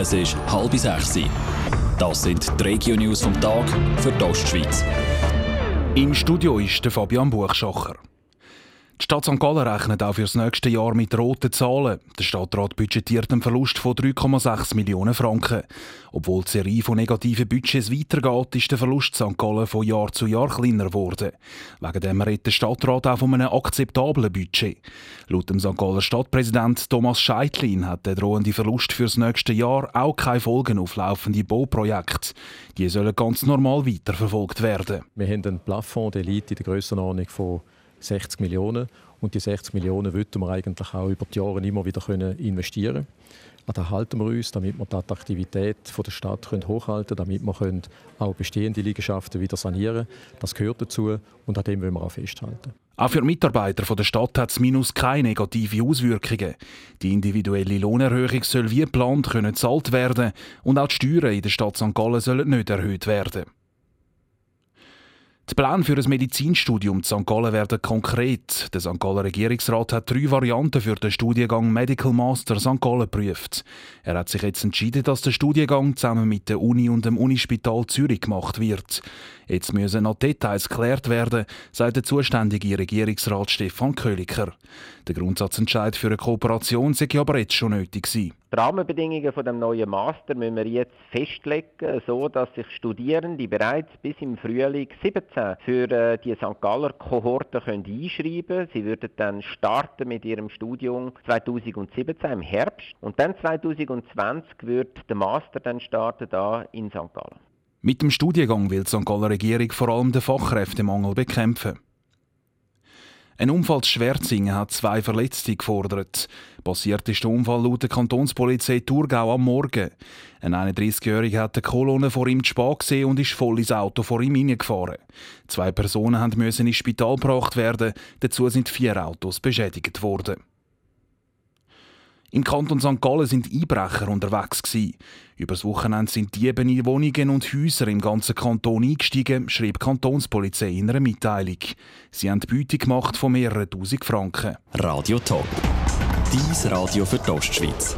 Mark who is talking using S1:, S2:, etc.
S1: Es ist halb sechs. Das sind die Regio-News vom Tag für die Ostschweiz.
S2: Im Studio ist der Fabian Buchschacher. Die Stadt St. Gallen rechnet auch für das nächste Jahr mit roten Zahlen. Der Stadtrat budgetiert einen Verlust von 3,6 Millionen Franken. Obwohl die Serie von negativen Budgets weitergeht, ist der Verlust St. Gallen von Jahr zu Jahr kleiner geworden. Wegen dem redet der Stadtrat auch von einem akzeptablen Budget. Laut dem St. Galler Stadtpräsident Thomas Scheitlin hat der drohende Verlust für das nächste Jahr auch keine Folgen auf laufende Bauprojekte. Die sollen ganz normal weiterverfolgt werden.
S3: Wir haben einen Plafond d'Elite in der Grössenordnung von 60 Millionen. Und die 60 Millionen wollten wir eigentlich auch über die Jahre immer wieder investieren können. An das halten wir uns, damit wir die Attraktivität der Stadt hochhalten können, damit wir auch bestehende Liegenschaften wieder sanieren können. Das gehört dazu und an dem wollen wir auch festhalten.
S2: Auch für Mitarbeiter der Stadt hat das Minus keine negative Auswirkungen. Die individuelle Lohnerhöhung soll wie geplant gezahlt werden und auch die Steuern in der Stadt St. Gallen sollen nicht erhöht werden. Die Pläne für ein Medizinstudium in St. Gallen werden konkret. Der St. Gallen Regierungsrat hat drei Varianten für den Studiengang Medical Master St. Gallen geprüft. Er hat sich jetzt entschieden, dass der Studiengang zusammen mit der Uni und dem Unispital Zürich gemacht wird. Jetzt müssen noch Details geklärt werden, sagt der zuständige Regierungsrat Stefan Köliker. Der Grundsatzentscheid für eine Kooperation sei aber jetzt schon nötig gewesen.
S4: Die Rahmenbedingungen von dem neuen Master müssen wir jetzt festlegen, so dass sich Studierende bereits bis im Frühling 17 für äh, die St. Galler Kohorte können. Sie würden dann starten mit ihrem Studium 2017 im Herbst und dann 2020 wird der Master dann starten da in St. Gallen.
S2: Mit dem Studiengang will die St. Galler Regierung vor allem den Fachkräftemangel bekämpfen. Ein Unfall zu Schwerzingen hat zwei Verletzte gefordert. Passiert ist der Unfall laut der Kantonspolizei Thurgau am Morgen. Ein 31-Jähriger hat die Kolonne vor ihm zu gesehen und ist voll ins Auto vor ihm hineingefahren. Zwei Personen mussten ins Spital gebracht werden, dazu sind vier Autos beschädigt worden. Im Kanton St. Gallen sind Einbrecher unterwegs. Gewesen. Übers Wochenende sind Diebe in Wohnungen und Häuser im ganzen Kanton eingestiegen, schrieb die Kantonspolizei in einer Mitteilung. Sie haben Beute gemacht von mehreren tausend Franken.
S1: Radio Top. Dies Radio für die Ostschweiz.